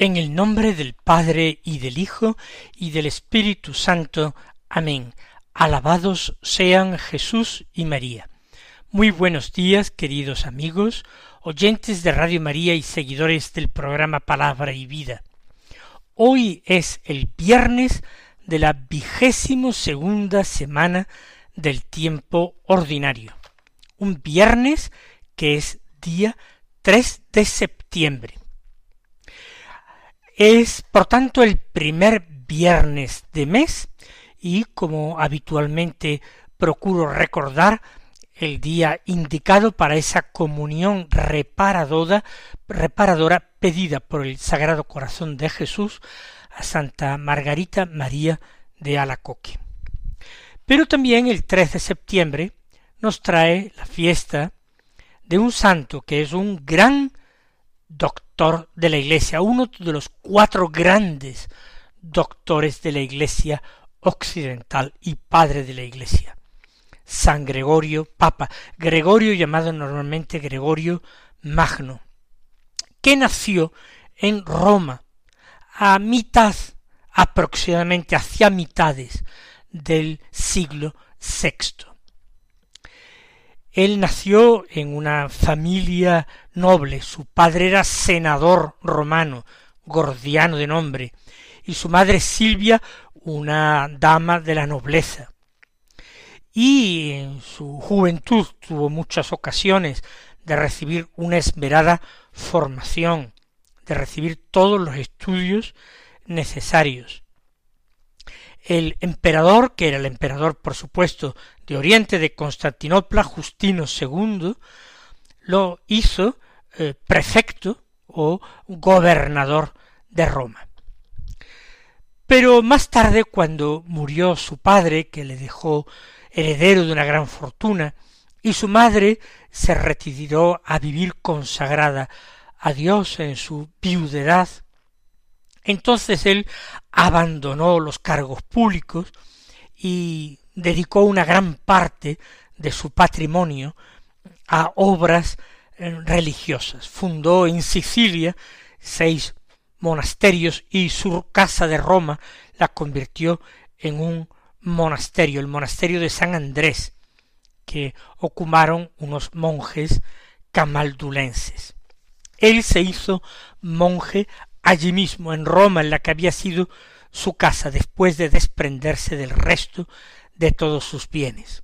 En el nombre del Padre y del Hijo y del Espíritu Santo. Amén. Alabados sean Jesús y María. Muy buenos días, queridos amigos, oyentes de Radio María y seguidores del programa Palabra y Vida. Hoy es el viernes de la vigésimo segunda semana del tiempo ordinario. Un viernes que es día 3 de septiembre. Es, por tanto, el primer viernes de mes y, como habitualmente procuro recordar, el día indicado para esa comunión reparadora, reparadora pedida por el Sagrado Corazón de Jesús a Santa Margarita María de Alacoque. Pero también el 3 de septiembre nos trae la fiesta de un santo que es un gran doctor de la Iglesia, uno de los cuatro grandes doctores de la Iglesia occidental y padre de la Iglesia. San Gregorio Papa, Gregorio llamado normalmente Gregorio Magno, que nació en Roma a mitad, aproximadamente hacia mitades del siglo VI. Él nació en una familia noble, su padre era senador romano, gordiano de nombre, y su madre Silvia una dama de la nobleza. Y en su juventud tuvo muchas ocasiones de recibir una esmerada formación, de recibir todos los estudios necesarios. El emperador, que era el emperador, por supuesto, de Oriente de Constantinopla, Justino II, lo hizo eh, prefecto o gobernador de Roma. Pero más tarde, cuando murió su padre, que le dejó heredero de una gran fortuna, y su madre se retiró a vivir consagrada a Dios en su viudedad, entonces él abandonó los cargos públicos y dedicó una gran parte de su patrimonio a obras eh, religiosas. Fundó en Sicilia seis monasterios y su casa de Roma la convirtió en un monasterio, el monasterio de San Andrés, que ocuparon unos monjes camaldulenses. Él se hizo monje allí mismo, en Roma, en la que había sido su casa, después de desprenderse del resto de todos sus bienes.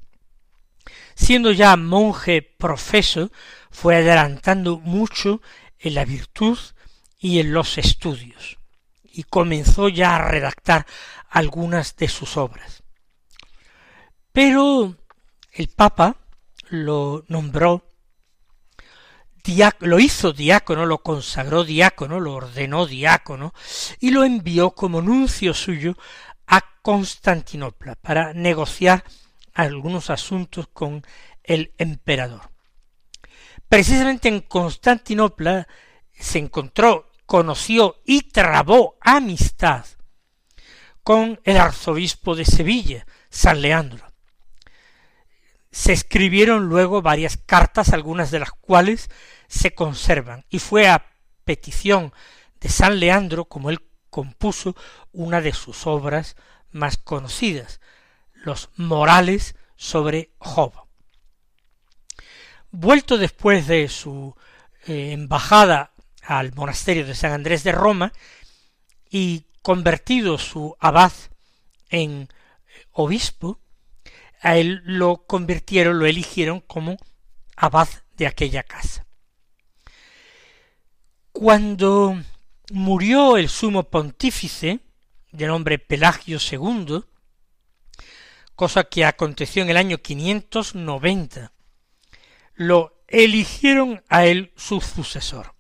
Siendo ya monje profeso, fue adelantando mucho en la virtud y en los estudios, y comenzó ya a redactar algunas de sus obras. Pero el Papa lo nombró lo hizo diácono, lo consagró diácono, lo ordenó diácono y lo envió como nuncio suyo a Constantinopla para negociar algunos asuntos con el emperador. Precisamente en Constantinopla se encontró, conoció y trabó amistad con el arzobispo de Sevilla, San Leandro, se escribieron luego varias cartas, algunas de las cuales se conservan, y fue a petición de San Leandro como él compuso una de sus obras más conocidas, los Morales sobre Job. Vuelto después de su eh, embajada al monasterio de San Andrés de Roma y convertido su abad en obispo, a él lo convirtieron, lo eligieron como abad de aquella casa. Cuando murió el sumo pontífice, de nombre Pelagio II, cosa que aconteció en el año 590, lo eligieron a él su sucesor.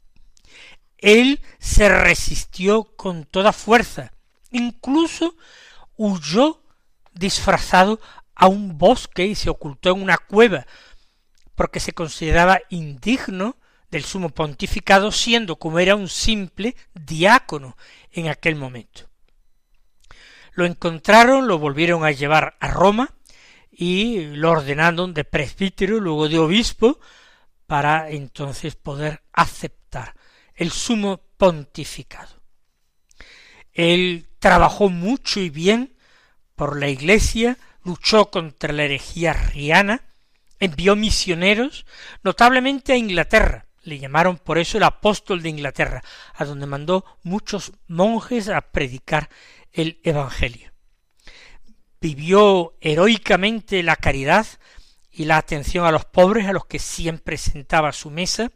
Él se resistió con toda fuerza, incluso huyó disfrazado a un bosque y se ocultó en una cueva, porque se consideraba indigno del sumo pontificado, siendo como era un simple diácono en aquel momento. Lo encontraron, lo volvieron a llevar a Roma y lo ordenaron de presbítero, luego de obispo, para entonces poder aceptar el sumo pontificado. Él trabajó mucho y bien por la Iglesia, luchó contra la herejía riana, envió misioneros, notablemente a Inglaterra, le llamaron por eso el apóstol de Inglaterra, a donde mandó muchos monjes a predicar el Evangelio. Vivió heroicamente la caridad y la atención a los pobres, a los que siempre sentaba a su mesa,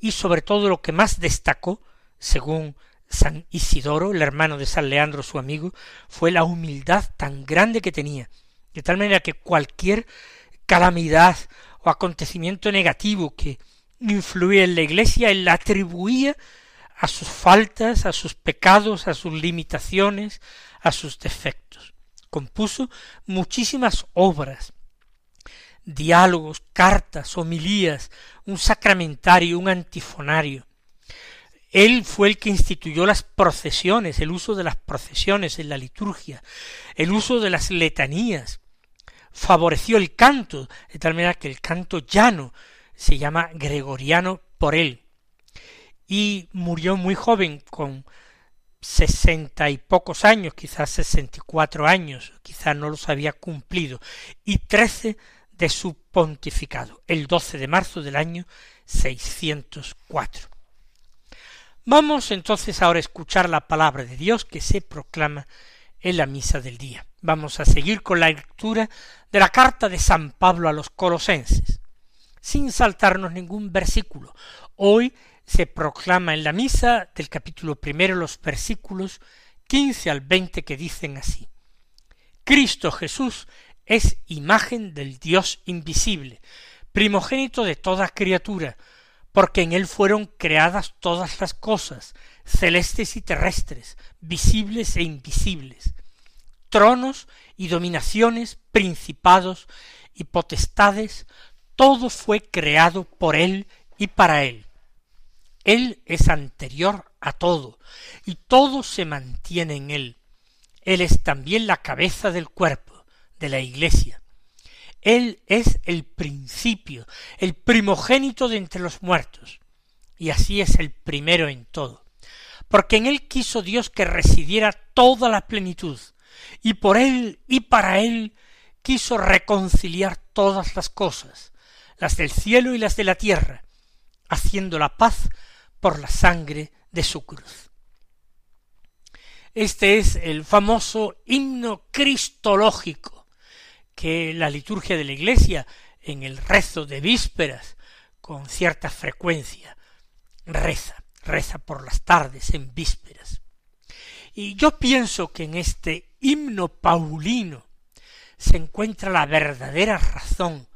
y sobre todo lo que más destacó, según San Isidoro, el hermano de San Leandro, su amigo, fue la humildad tan grande que tenía, de tal manera que cualquier calamidad o acontecimiento negativo que influía en la iglesia, él la atribuía a sus faltas, a sus pecados, a sus limitaciones, a sus defectos. Compuso muchísimas obras, diálogos, cartas, homilías, un sacramentario, un antifonario. Él fue el que instituyó las procesiones, el uso de las procesiones en la liturgia, el uso de las letanías, favoreció el canto, de tal manera que el canto llano se llama gregoriano por él y murió muy joven, con sesenta y pocos años, quizás sesenta y cuatro años, quizás no los había cumplido, y trece de su pontificado, el doce de marzo del año seiscientos cuatro. Vamos entonces ahora a escuchar la palabra de Dios que se proclama en la misa del día. Vamos a seguir con la lectura de la carta de San Pablo a los colosenses, sin saltarnos ningún versículo. Hoy se proclama en la misa del capítulo primero los versículos quince al veinte que dicen así. Cristo Jesús es imagen del Dios invisible, primogénito de toda criatura, porque en él fueron creadas todas las cosas, celestes y terrestres, visibles e invisibles, tronos y dominaciones, principados y potestades, todo fue creado por él y para él él es anterior a todo, y todo se mantiene en Él. Él es también la cabeza del cuerpo, de la Iglesia. Él es el principio, el primogénito de entre los muertos, y así es el primero en todo, porque en Él quiso Dios que residiera toda la plenitud, y por Él y para Él quiso reconciliar todas las cosas, las del cielo y las de la tierra, haciendo la paz por la sangre de su cruz. Este es el famoso himno cristológico que la liturgia de la Iglesia en el rezo de vísperas con cierta frecuencia reza, reza por las tardes en vísperas. Y yo pienso que en este himno paulino se encuentra la verdadera razón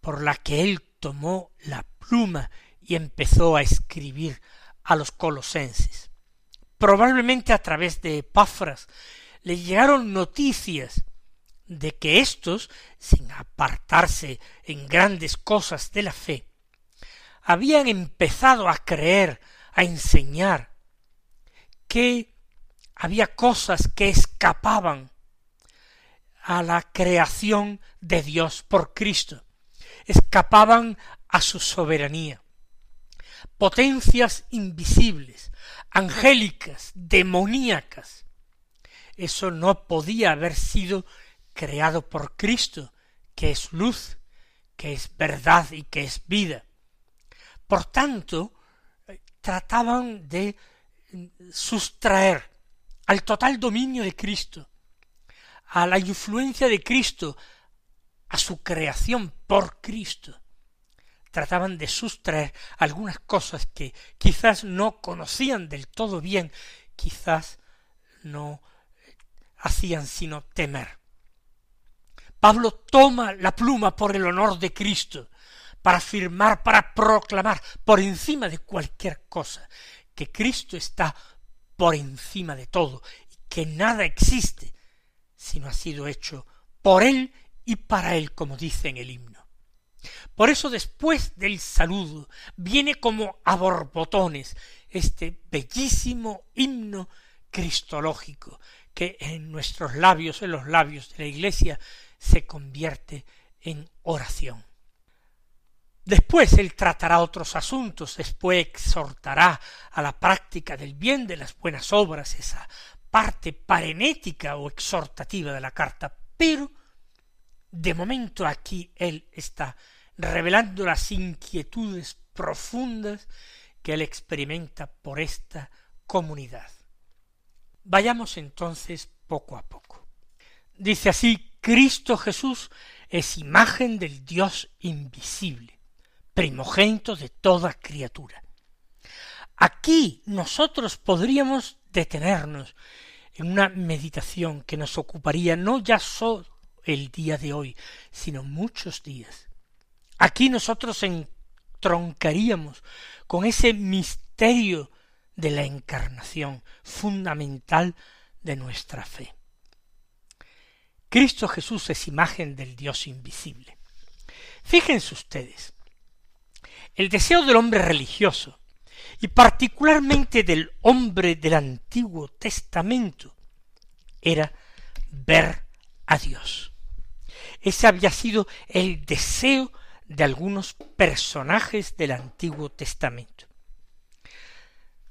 por la que él tomó la pluma y empezó a escribir a los colosenses. Probablemente a través de Epáfras le llegaron noticias de que éstos, sin apartarse en grandes cosas de la fe, habían empezado a creer, a enseñar, que había cosas que escapaban a la creación de Dios por Cristo, escapaban a su soberanía potencias invisibles, angélicas, demoníacas. Eso no podía haber sido creado por Cristo, que es luz, que es verdad y que es vida. Por tanto, trataban de sustraer al total dominio de Cristo, a la influencia de Cristo, a su creación por Cristo, trataban de sustraer algunas cosas que quizás no conocían del todo bien, quizás no hacían sino temer. Pablo toma la pluma por el honor de Cristo, para afirmar, para proclamar, por encima de cualquier cosa, que Cristo está por encima de todo, y que nada existe sino ha sido hecho por Él y para Él, como dice en el himno. Por eso después del saludo viene como a borbotones este bellísimo himno cristológico que en nuestros labios, en los labios de la Iglesia, se convierte en oración. Después él tratará otros asuntos, después exhortará a la práctica del bien, de las buenas obras, esa parte parenética o exhortativa de la carta, pero de momento aquí él está revelando las inquietudes profundas que él experimenta por esta comunidad. Vayamos entonces poco a poco. Dice así, Cristo Jesús es imagen del Dios invisible, primogénito de toda criatura. Aquí nosotros podríamos detenernos en una meditación que nos ocuparía no ya sólo el día de hoy, sino muchos días. Aquí nosotros entroncaríamos con ese misterio de la encarnación fundamental de nuestra fe. Cristo Jesús es imagen del Dios invisible. Fíjense ustedes, el deseo del hombre religioso, y particularmente del hombre del Antiguo Testamento, era ver a Dios. Ese había sido el deseo de algunos personajes del Antiguo Testamento.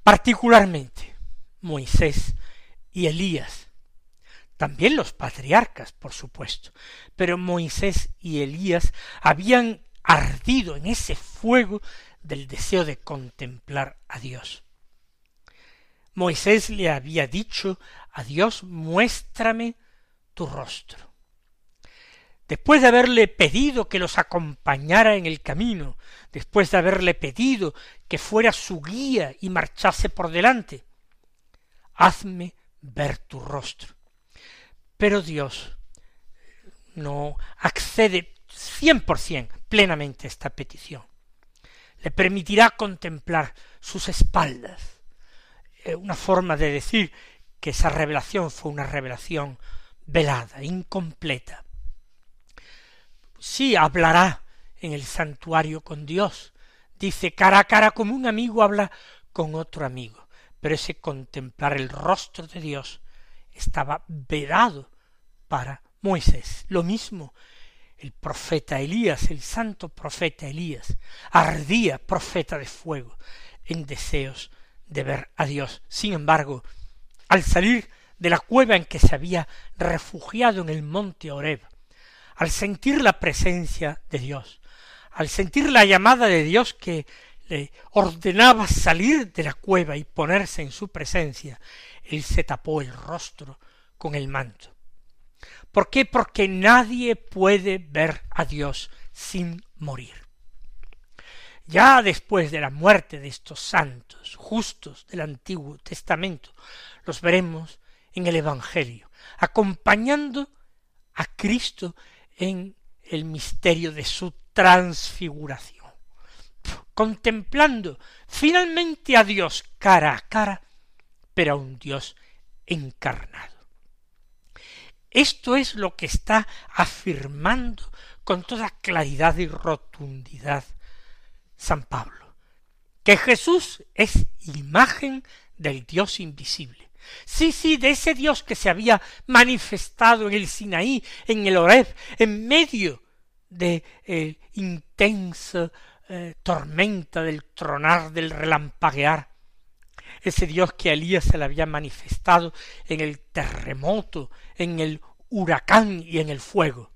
Particularmente Moisés y Elías. También los patriarcas, por supuesto. Pero Moisés y Elías habían ardido en ese fuego del deseo de contemplar a Dios. Moisés le había dicho a Dios, muéstrame tu rostro después de haberle pedido que los acompañara en el camino, después de haberle pedido que fuera su guía y marchase por delante, hazme ver tu rostro. Pero Dios no accede cien por cien plenamente a esta petición. Le permitirá contemplar sus espaldas. Eh, una forma de decir que esa revelación fue una revelación velada, incompleta sí hablará en el santuario con Dios. Dice cara a cara como un amigo habla con otro amigo. Pero ese contemplar el rostro de Dios estaba vedado para Moisés. Lo mismo el profeta Elías, el santo profeta Elías, ardía profeta de fuego en deseos de ver a Dios. Sin embargo, al salir de la cueva en que se había refugiado en el monte Horeb, al sentir la presencia de Dios, al sentir la llamada de Dios que le ordenaba salir de la cueva y ponerse en su presencia, él se tapó el rostro con el manto. ¿Por qué? Porque nadie puede ver a Dios sin morir. Ya después de la muerte de estos santos justos del Antiguo Testamento, los veremos en el Evangelio, acompañando a Cristo en el misterio de su transfiguración, contemplando finalmente a Dios cara a cara, pero a un Dios encarnado. Esto es lo que está afirmando con toda claridad y rotundidad San Pablo, que Jesús es imagen del Dios invisible, Sí, sí, de ese Dios que se había manifestado en el Sinaí, en el Horeb, en medio de eh, intensa eh, tormenta del tronar, del relampaguear. Ese Dios que a Elías se le había manifestado en el terremoto, en el huracán y en el fuego.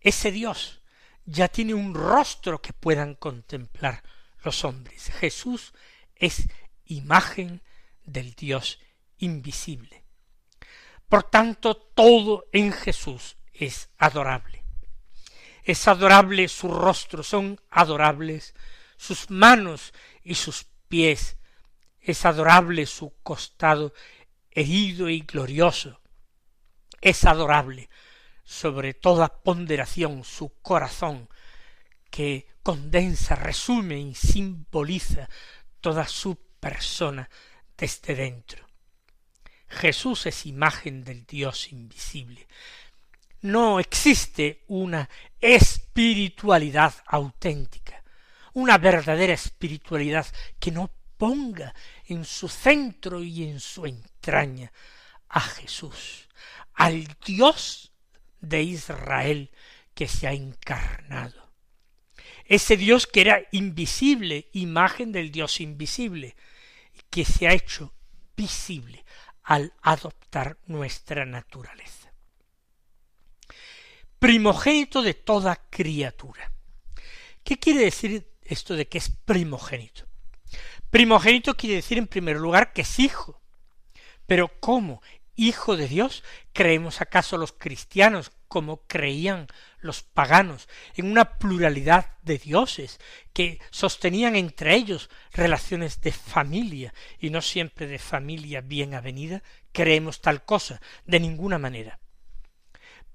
Ese Dios ya tiene un rostro que puedan contemplar los hombres. Jesús es imagen del Dios invisible. Por tanto, todo en Jesús es adorable. Es adorable su rostro, son adorables sus manos y sus pies, es adorable su costado herido y glorioso, es adorable sobre toda ponderación su corazón, que condensa, resume y simboliza toda su persona desde dentro. Jesús es imagen del Dios invisible. No existe una espiritualidad auténtica, una verdadera espiritualidad que no ponga en su centro y en su entraña a Jesús, al Dios de Israel que se ha encarnado. Ese Dios que era invisible, imagen del Dios invisible, que se ha hecho visible al adoptar nuestra naturaleza. Primogénito de toda criatura. ¿Qué quiere decir esto de que es primogénito? Primogénito quiere decir en primer lugar que es hijo. Pero ¿cómo? ¿Hijo de Dios? ¿Creemos acaso los cristianos como creían los paganos, en una pluralidad de dioses que sostenían entre ellos relaciones de familia y no siempre de familia bien avenida, creemos tal cosa, de ninguna manera.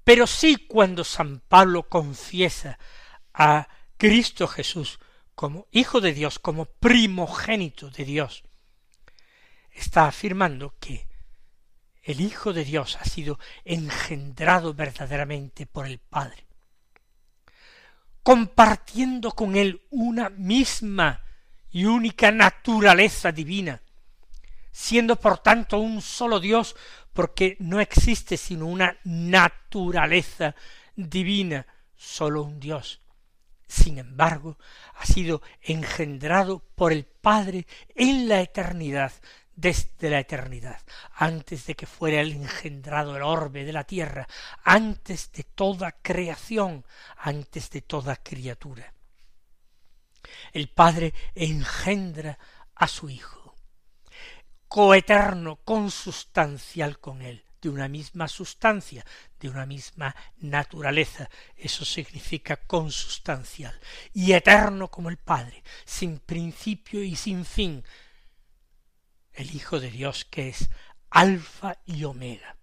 Pero sí cuando San Pablo confiesa a Cristo Jesús como Hijo de Dios, como primogénito de Dios, está afirmando que el Hijo de Dios ha sido engendrado verdaderamente por el Padre, compartiendo con él una misma y única naturaleza divina, siendo por tanto un solo Dios, porque no existe sino una naturaleza divina, solo un Dios. Sin embargo, ha sido engendrado por el Padre en la eternidad, desde la eternidad, antes de que fuera el engendrado el orbe de la tierra, antes de toda creación, antes de toda criatura. El Padre engendra a su Hijo, coeterno, consustancial con él, de una misma sustancia, de una misma naturaleza, eso significa consustancial, y eterno como el Padre, sin principio y sin fin, el Hijo de Dios que es Alfa y Omega.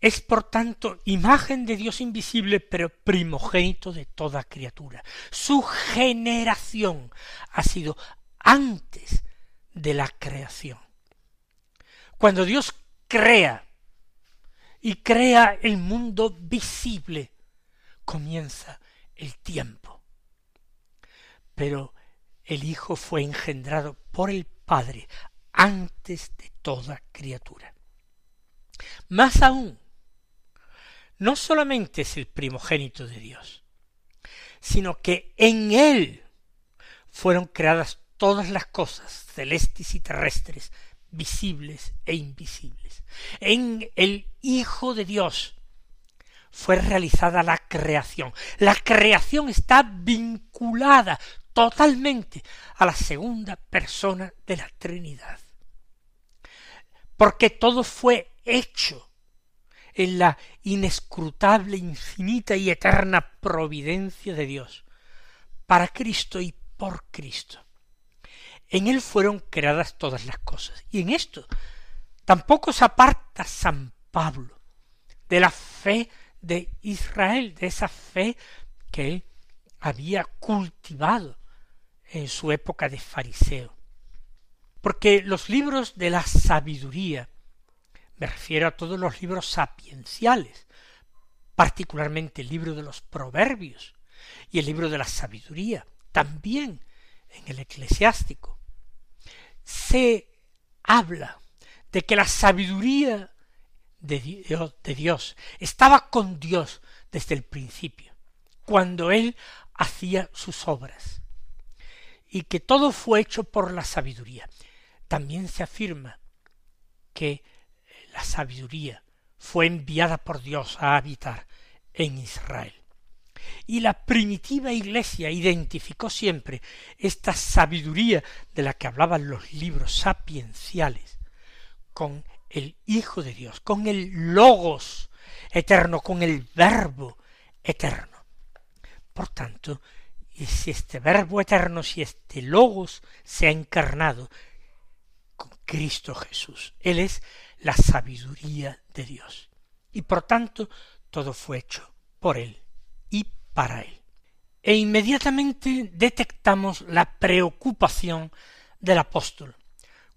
Es por tanto imagen de Dios invisible, pero primogénito de toda criatura. Su generación ha sido antes de la creación. Cuando Dios crea y crea el mundo visible, comienza el tiempo. Pero el Hijo fue engendrado por el Padre antes de toda criatura. Más aún, no solamente es el primogénito de Dios, sino que en Él fueron creadas todas las cosas celestes y terrestres, visibles e invisibles. En el Hijo de Dios fue realizada la creación. La creación está vinculada totalmente a la segunda persona de la Trinidad. Porque todo fue hecho en la inescrutable, infinita y eterna providencia de Dios, para Cristo y por Cristo. En él fueron creadas todas las cosas. Y en esto tampoco se aparta San Pablo de la fe de Israel, de esa fe que él había cultivado en su época de fariseo. Porque los libros de la sabiduría, me refiero a todos los libros sapienciales, particularmente el libro de los proverbios y el libro de la sabiduría, también en el eclesiástico, se habla de que la sabiduría de Dios, estaba con Dios desde el principio, cuando Él hacía sus obras y que todo fue hecho por la sabiduría. También se afirma que la sabiduría fue enviada por Dios a habitar en Israel. Y la primitiva iglesia identificó siempre esta sabiduría de la que hablaban los libros sapienciales con el Hijo de Dios, con el Logos eterno, con el Verbo eterno. Por tanto, y si este Verbo eterno, si este Logos se ha encarnado con Cristo Jesús, Él es la sabiduría de Dios. Y por tanto, todo fue hecho por Él y para Él. E inmediatamente detectamos la preocupación del apóstol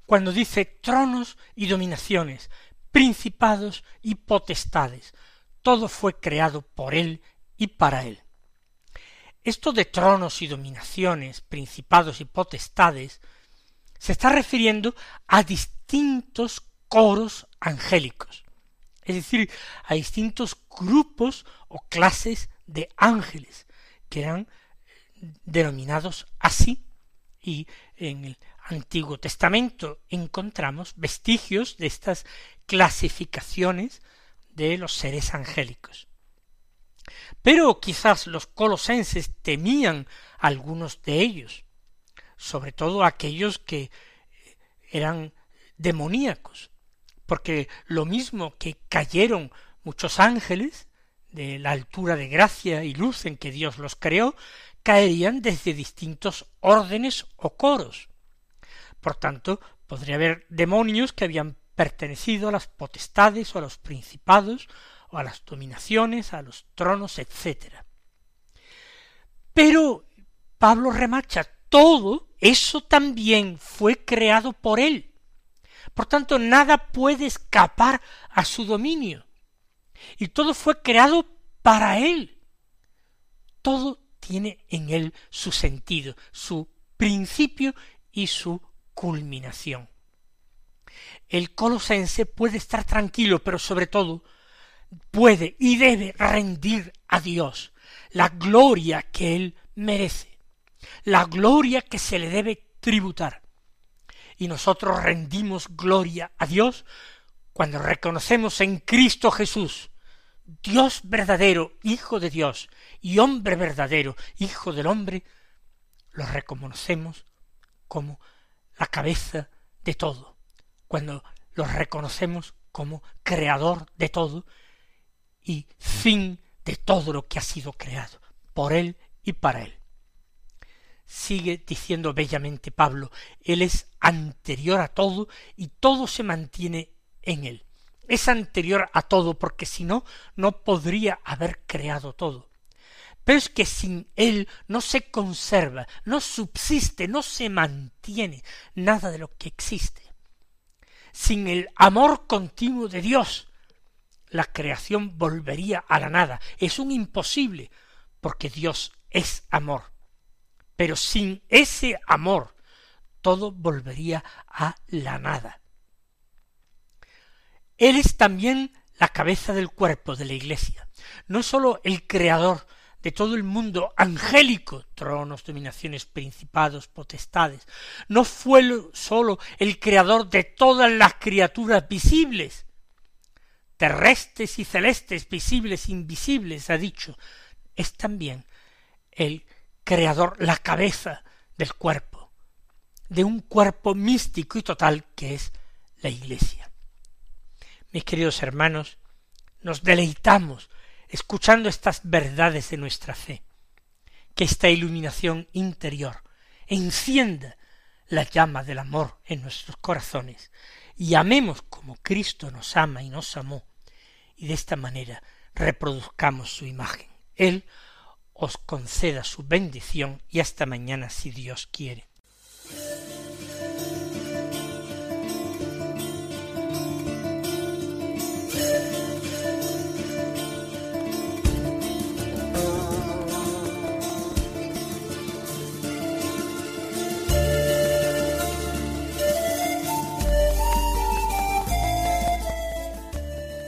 cuando dice tronos y dominaciones, principados y potestades. Todo fue creado por Él y para Él. Esto de tronos y dominaciones, principados y potestades, se está refiriendo a distintos coros angélicos, es decir, a distintos grupos o clases de ángeles, que eran denominados así, y en el Antiguo Testamento encontramos vestigios de estas clasificaciones de los seres angélicos. Pero quizás los colosenses temían algunos de ellos, sobre todo aquellos que eran demoníacos, porque lo mismo que cayeron muchos ángeles de la altura de gracia y luz en que Dios los creó, caerían desde distintos órdenes o coros. Por tanto, podría haber demonios que habían pertenecido a las potestades o a los principados a las dominaciones, a los tronos, etc. Pero Pablo remacha, todo eso también fue creado por él. Por tanto, nada puede escapar a su dominio. Y todo fue creado para él. Todo tiene en él su sentido, su principio y su culminación. El colosense puede estar tranquilo, pero sobre todo puede y debe rendir a Dios la gloria que Él merece, la gloria que se le debe tributar. Y nosotros rendimos gloria a Dios cuando reconocemos en Cristo Jesús, Dios verdadero, Hijo de Dios, y hombre verdadero, Hijo del hombre, lo reconocemos como la cabeza de todo, cuando lo reconocemos como creador de todo y fin de todo lo que ha sido creado, por Él y para Él. Sigue diciendo bellamente Pablo, Él es anterior a todo y todo se mantiene en Él. Es anterior a todo porque si no, no podría haber creado todo. Pero es que sin Él no se conserva, no subsiste, no se mantiene nada de lo que existe. Sin el amor continuo de Dios, la creación volvería a la nada. Es un imposible, porque Dios es amor. Pero sin ese amor, todo volvería a la nada. Él es también la cabeza del cuerpo de la Iglesia, no sólo el creador de todo el mundo angélico, tronos, dominaciones, principados, potestades, no fue sólo el creador de todas las criaturas visibles, terrestres y celestes, visibles, invisibles, ha dicho, es también el creador, la cabeza del cuerpo, de un cuerpo místico y total que es la Iglesia. Mis queridos hermanos, nos deleitamos escuchando estas verdades de nuestra fe, que esta iluminación interior encienda la llama del amor en nuestros corazones y amemos como Cristo nos ama y nos amó, y de esta manera reproduzcamos su imagen. Él os conceda su bendición y hasta mañana si Dios quiere.